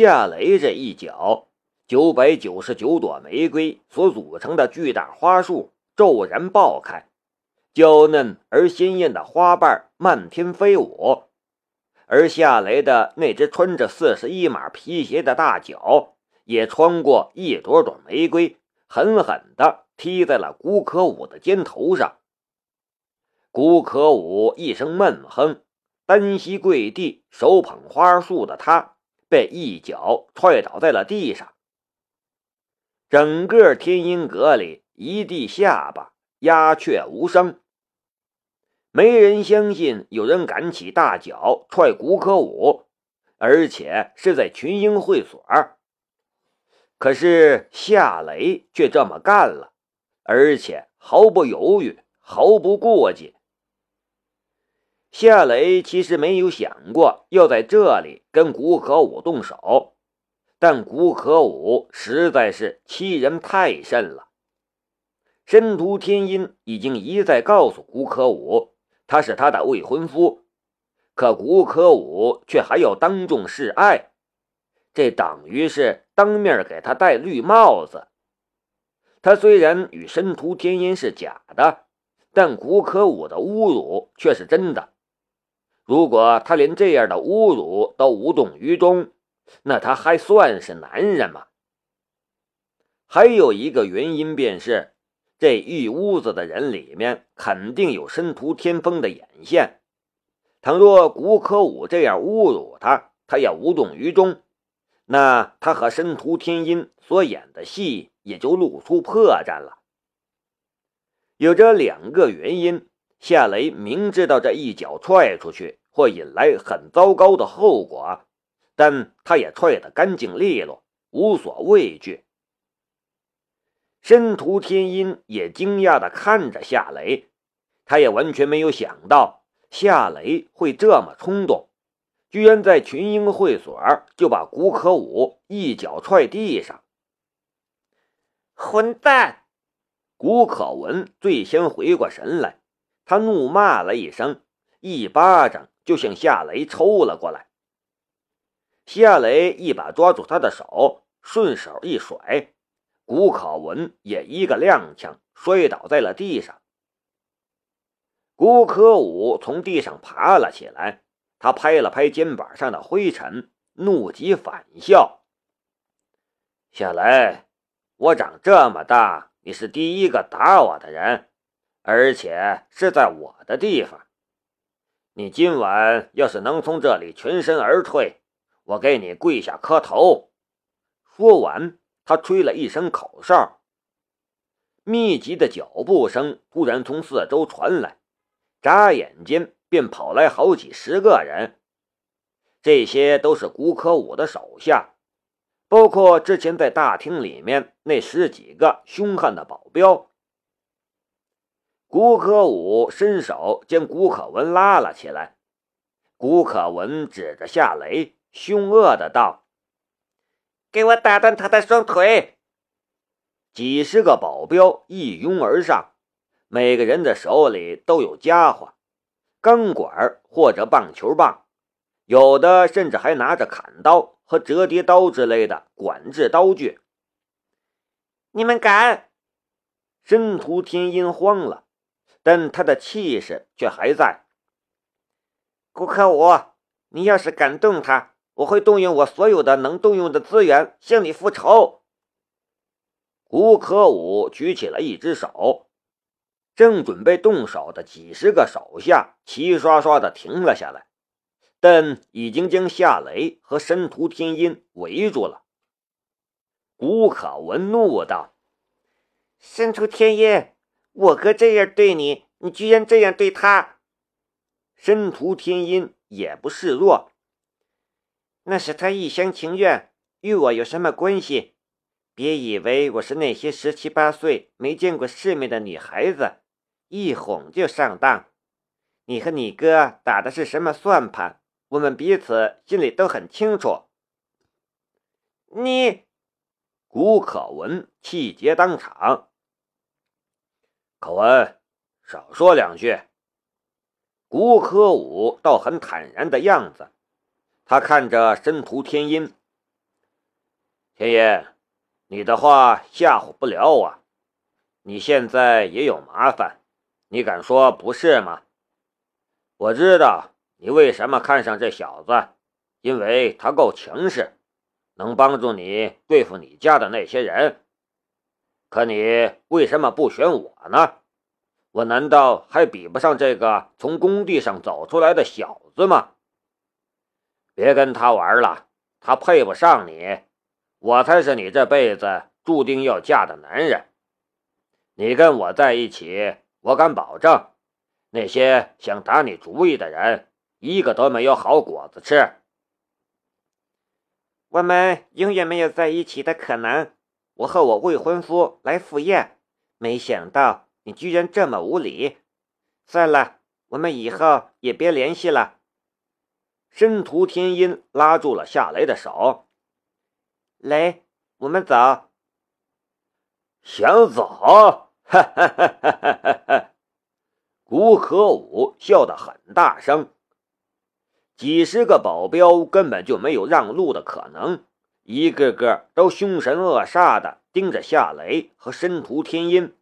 夏雷这一脚，九百九十九朵玫瑰所组成的巨大花束骤然爆开，娇嫩而鲜艳的花瓣漫天飞舞，而夏雷的那只穿着四十一码皮鞋的大脚也穿过一朵朵玫瑰，狠狠地踢在了古可武的肩头上。古可武一声闷哼，单膝跪地，手捧花束的他被一脚踹倒在了地上。整个天音阁里一地下巴，鸦雀无声。没人相信有人敢起大脚踹古可武，而且是在群英会所。可是夏雷却这么干了，而且毫不犹豫，毫不顾忌。夏雷其实没有想过要在这里跟古可武动手，但古可武实在是欺人太甚了。申屠天音已经一再告诉古可武，他是他的未婚夫，可古可武却还要当众示爱，这等于是当面给他戴绿帽子。他虽然与申屠天音是假的，但古可武的侮辱却是真的。如果他连这样的侮辱都无动于衷，那他还算是男人吗？还有一个原因便是，这一屋子的人里面肯定有申屠天风的眼线。倘若古可武这样侮辱他，他也无动于衷，那他和申屠天音所演的戏也就露出破绽了。有着两个原因。夏雷明知道这一脚踹出去会引来很糟糕的后果，但他也踹得干净利落，无所畏惧。申屠天音也惊讶地看着夏雷，他也完全没有想到夏雷会这么冲动，居然在群英会所就把古可武一脚踹地上。混蛋！古可文最先回过神来。他怒骂了一声，一巴掌就向夏雷抽了过来。夏雷一把抓住他的手，顺手一甩，古可文也一个踉跄，摔倒在了地上。古可武从地上爬了起来，他拍了拍肩膀上的灰尘，怒极反笑：“夏雷，我长这么大，你是第一个打我的人。”而且是在我的地方，你今晚要是能从这里全身而退，我给你跪下磕头。说完，他吹了一声口哨，密集的脚步声突然从四周传来，眨眼间便跑来好几十个人，这些都是古可武的手下，包括之前在大厅里面那十几个凶悍的保镖。古可武伸手将古可文拉了起来，古可文指着夏雷，凶恶的道：“给我打断他的双腿！”几十个保镖一拥而上，每个人的手里都有家伙，钢管或者棒球棒，有的甚至还拿着砍刀和折叠刀之类的管制刀具。你们敢？申屠天音慌了。但他的气势却还在。古可武，你要是敢动他，我会动用我所有的能动用的资源向你复仇。古可武举起了一只手，正准备动手的几十个手下齐刷刷的停了下来，但已经将夏雷和申屠天音围住了。古可文怒道：“申屠天音！”我哥这样对你，你居然这样对他！申屠天音也不示弱，那是他一厢情愿，与我有什么关系？别以为我是那些十七八岁没见过世面的女孩子，一哄就上当。你和你哥打的是什么算盘？我们彼此心里都很清楚。你，古可文气结当场。可文，少说两句。古可武倒很坦然的样子，他看着申屠天音，天音，你的话吓唬不了我。你现在也有麻烦，你敢说不是吗？我知道你为什么看上这小子，因为他够强势，能帮助你对付你家的那些人。可你为什么不选我呢？我难道还比不上这个从工地上走出来的小子吗？别跟他玩了，他配不上你，我才是你这辈子注定要嫁的男人。你跟我在一起，我敢保证，那些想打你主意的人，一个都没有好果子吃。我们永远没有在一起的可能。我和我未婚夫来赴宴，没想到你居然这么无礼。算了，我们以后也别联系了。申屠天音拉住了夏雷的手，雷，我们走。想走？哈哈哈哈哈哈！古可武笑得很大声。几十个保镖根本就没有让路的可能，一个个都凶神恶煞的盯着夏雷和申屠天音。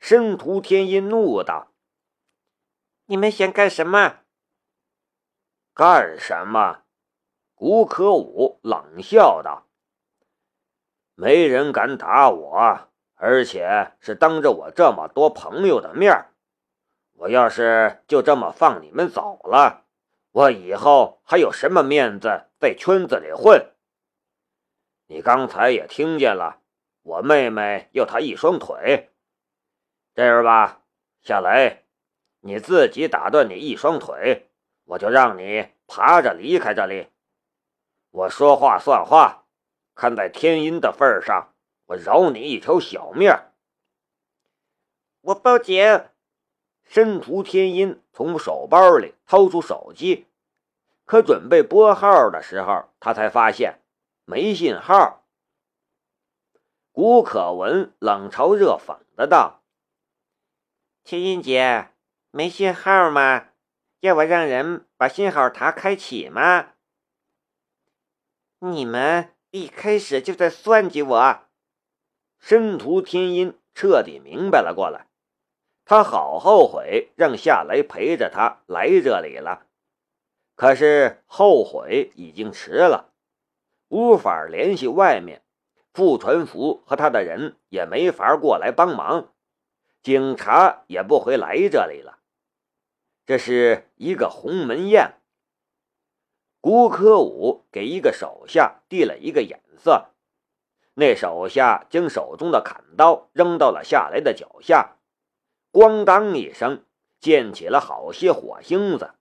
申屠天音怒道：“你们想干什么？”“干什么？”古可武冷笑道：“没人敢打我。”而且是当着我这么多朋友的面我要是就这么放你们走了，我以后还有什么面子在圈子里混？你刚才也听见了，我妹妹要她一双腿，这样吧，夏雷，你自己打断你一双腿，我就让你爬着离开这里。我说话算话，看在天音的份上。我饶你一条小命！我报警！申屠天音从手包里掏出手机，可准备拨号的时候，他才发现没信号。古可文冷嘲热讽的道：“天音姐，没信号吗？要我让人把信号塔开启吗？你们一开始就在算计我！”申屠天音彻底明白了过来，他好后悔让夏雷陪着他来这里了，可是后悔已经迟了，无法联系外面，傅传福和他的人也没法过来帮忙，警察也不会来这里了，这是一个鸿门宴。古可武给一个手下递了一个眼色。那手下将手中的砍刀扔到了夏雷的脚下，咣当一声，溅起了好些火星子。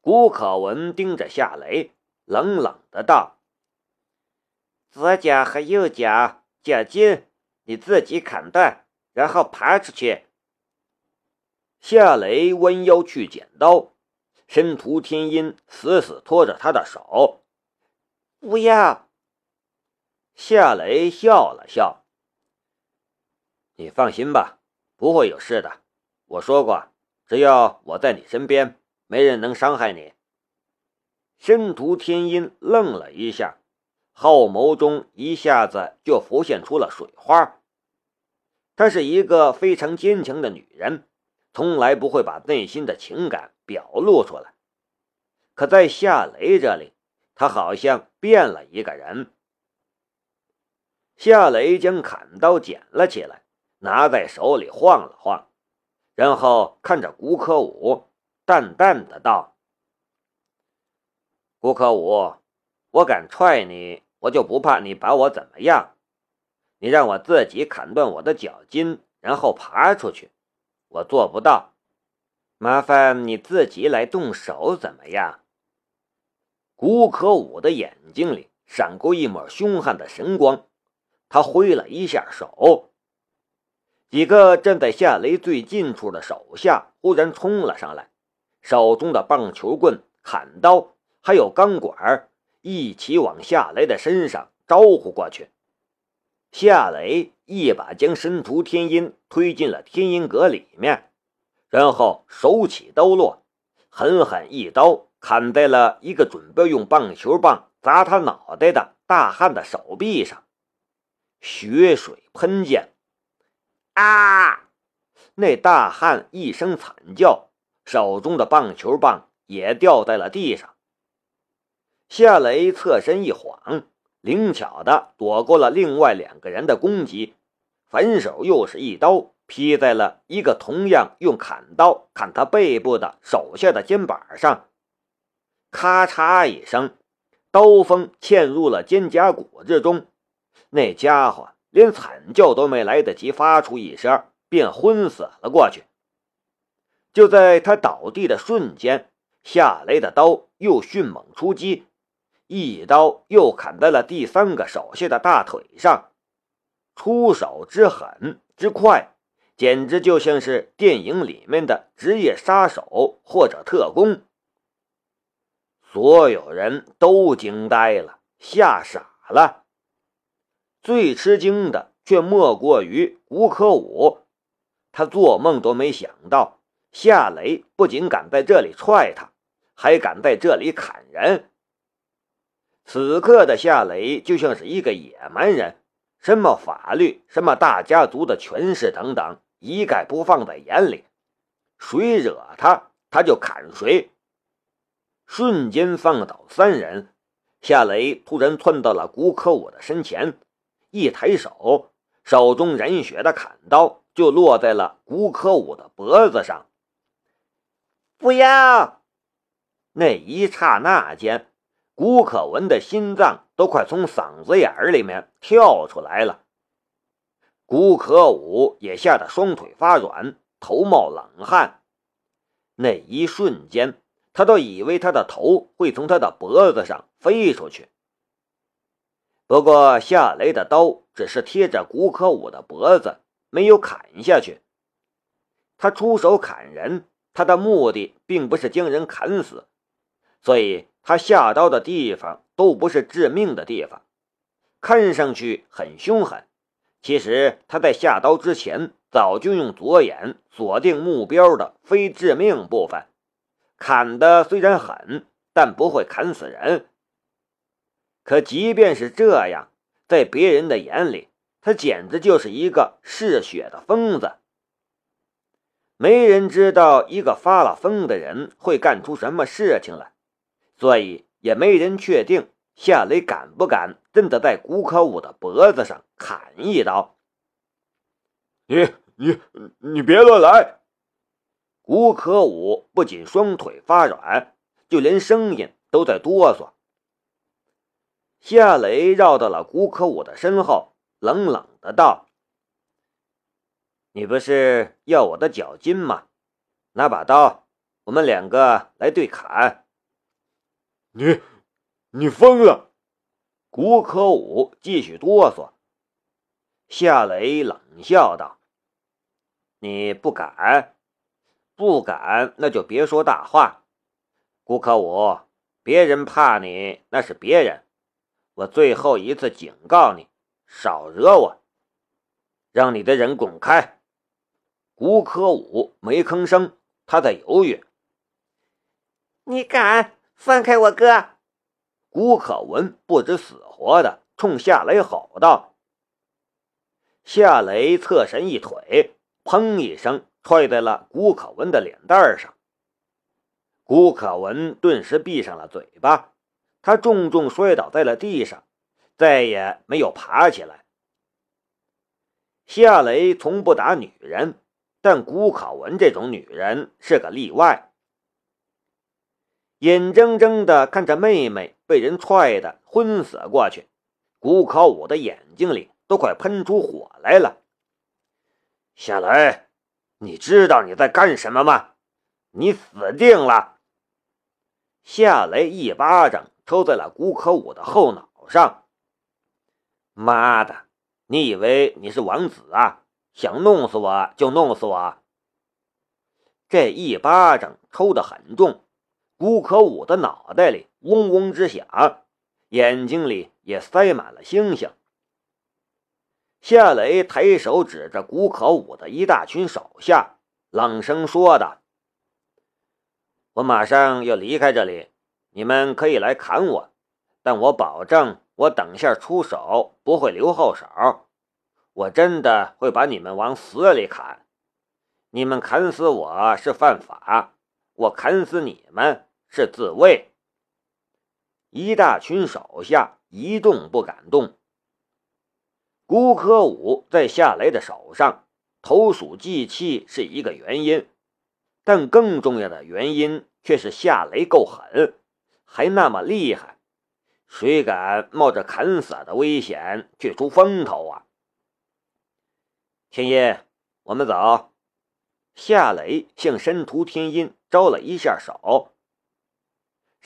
古可文盯着夏雷，冷冷的道：“左脚和右脚脚筋，你自己砍断，然后爬出去。”夏雷弯腰去捡刀，申屠天音死死拖着他的手，不要。夏雷笑了笑：“你放心吧，不会有事的。我说过，只要我在你身边，没人能伤害你。”申屠天音愣了一下，后眸中一下子就浮现出了水花。她是一个非常坚强的女人，从来不会把内心的情感表露出来。可在夏雷这里，她好像变了一个人。夏雷将砍刀捡了起来，拿在手里晃了晃，然后看着古可武，淡淡的道：“古可武，我敢踹你，我就不怕你把我怎么样。你让我自己砍断我的脚筋，然后爬出去，我做不到。麻烦你自己来动手，怎么样？”古可武的眼睛里闪过一抹凶悍的神光。他挥了一下手，几个站在夏雷最近处的手下忽然冲了上来，手中的棒球棍、砍刀还有钢管一起往夏雷的身上招呼过去。夏雷一把将申屠天音推进了天音阁里面，然后手起刀落，狠狠一刀砍在了一个准备用棒球棒砸他脑袋的。大汉的手臂上，血水喷溅。啊！那大汉一声惨叫，手中的棒球棒也掉在了地上。夏雷侧身一晃，灵巧的躲过了另外两个人的攻击，反手又是一刀劈在了一个同样用砍刀砍他背部的手下的肩膀上。咔嚓一声，刀锋嵌入了肩胛骨之中。那家伙连惨叫都没来得及发出一声，便昏死了过去。就在他倒地的瞬间，夏雷的刀又迅猛出击，一刀又砍在了第三个手下的大腿上。出手之狠之快，简直就像是电影里面的职业杀手或者特工。所有人都惊呆了，吓傻了。最吃惊的却莫过于吴可武，他做梦都没想到夏雷不仅敢在这里踹他，还敢在这里砍人。此刻的夏雷就像是一个野蛮人，什么法律、什么大家族的权势等等，一概不放在眼里，谁惹他，他就砍谁。瞬间放倒三人，夏雷突然窜到了古可武的身前，一抬手，手中染血的砍刀就落在了古可武的脖子上。不要！那一刹那间，古可文的心脏都快从嗓子眼儿里面跳出来了。古可武也吓得双腿发软，头冒冷汗。那一瞬间。他都以为他的头会从他的脖子上飞出去。不过夏雷的刀只是贴着古可武的脖子，没有砍下去。他出手砍人，他的目的并不是将人砍死，所以他下刀的地方都不是致命的地方，看上去很凶狠。其实他在下刀之前，早就用左眼锁定目标的非致命部分。砍的虽然狠，但不会砍死人。可即便是这样，在别人的眼里，他简直就是一个嗜血的疯子。没人知道一个发了疯的人会干出什么事情来，所以也没人确定夏雷敢不敢真的在古可武的脖子上砍一刀。你你你别乱来！古可武不仅双腿发软，就连声音都在哆嗦。夏雷绕到了古可武的身后，冷冷的道：“你不是要我的脚筋吗？拿把刀，我们两个来对砍。”你，你疯了！吴可武继续哆嗦。夏雷冷笑道：“你不敢？”不敢，那就别说大话。顾可武，别人怕你那是别人，我最后一次警告你，少惹我，让你的人滚开。顾可武没吭声，他在犹豫。你敢放开我哥？顾可文不知死活的冲夏雷吼道。夏雷侧身一腿，砰一声。踹在了古可文的脸蛋上，古可文顿时闭上了嘴巴，他重重摔倒在了地上，再也没有爬起来。夏雷从不打女人，但古可文这种女人是个例外。眼睁睁的看着妹妹被人踹得昏死过去，古可武的眼睛里都快喷出火来了。夏雷。你知道你在干什么吗？你死定了！夏雷一巴掌抽在了古可武的后脑上。妈的，你以为你是王子啊？想弄死我就弄死我！这一巴掌抽得很重，古可武的脑袋里嗡嗡直响，眼睛里也塞满了星星。夏雷抬手指着古可武的一大群手下，冷声说道：“我马上要离开这里，你们可以来砍我，但我保证我等下出手不会留后手，我真的会把你们往死里砍。你们砍死我是犯法，我砍死你们是自卫。一大群手下一动不敢动。孤科武在夏雷的手上投鼠忌器是一个原因，但更重要的原因却是夏雷够狠，还那么厉害。谁敢冒着砍死的危险去出风头啊？天音，我们走。夏雷向申屠天音招了一下手。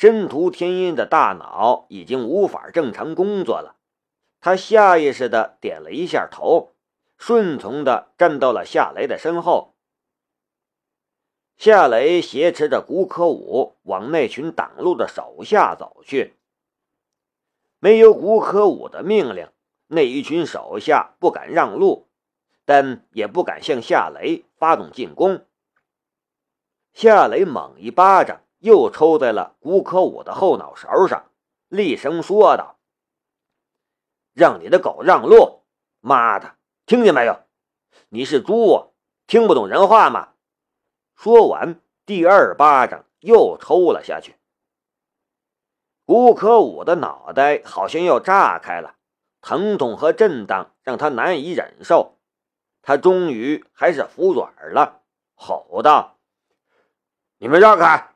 申屠天音的大脑已经无法正常工作了，他下意识的点了一下头，顺从的站到了夏雷的身后。夏雷挟持着古可武往那群挡路的手下走去。没有古可武的命令，那一群手下不敢让路，但也不敢向夏雷发动进攻。夏雷猛一巴掌又抽在了古可武的后脑勺上，厉声说道：“让你的狗让路！妈的，听见没有？你是猪，听不懂人话吗？”说完，第二巴掌又抽了下去。古可武的脑袋好像要炸开了，疼痛和震荡让他难以忍受。他终于还是服软了，吼道：“你们让开！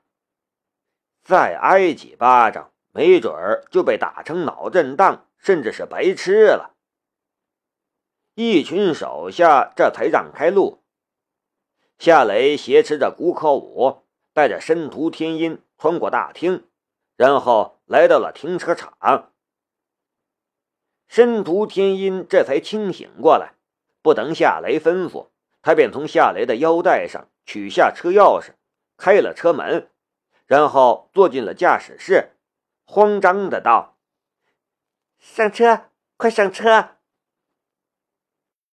再挨几巴掌，没准儿就被打成脑震荡，甚至是白痴了。”一群手下这才让开路。夏雷挟持着古可武，带着申屠天音穿过大厅。然后来到了停车场，申屠天音这才清醒过来，不等夏雷吩咐，他便从夏雷的腰带上取下车钥匙，开了车门，然后坐进了驾驶室，慌张的道：“上车，快上车！”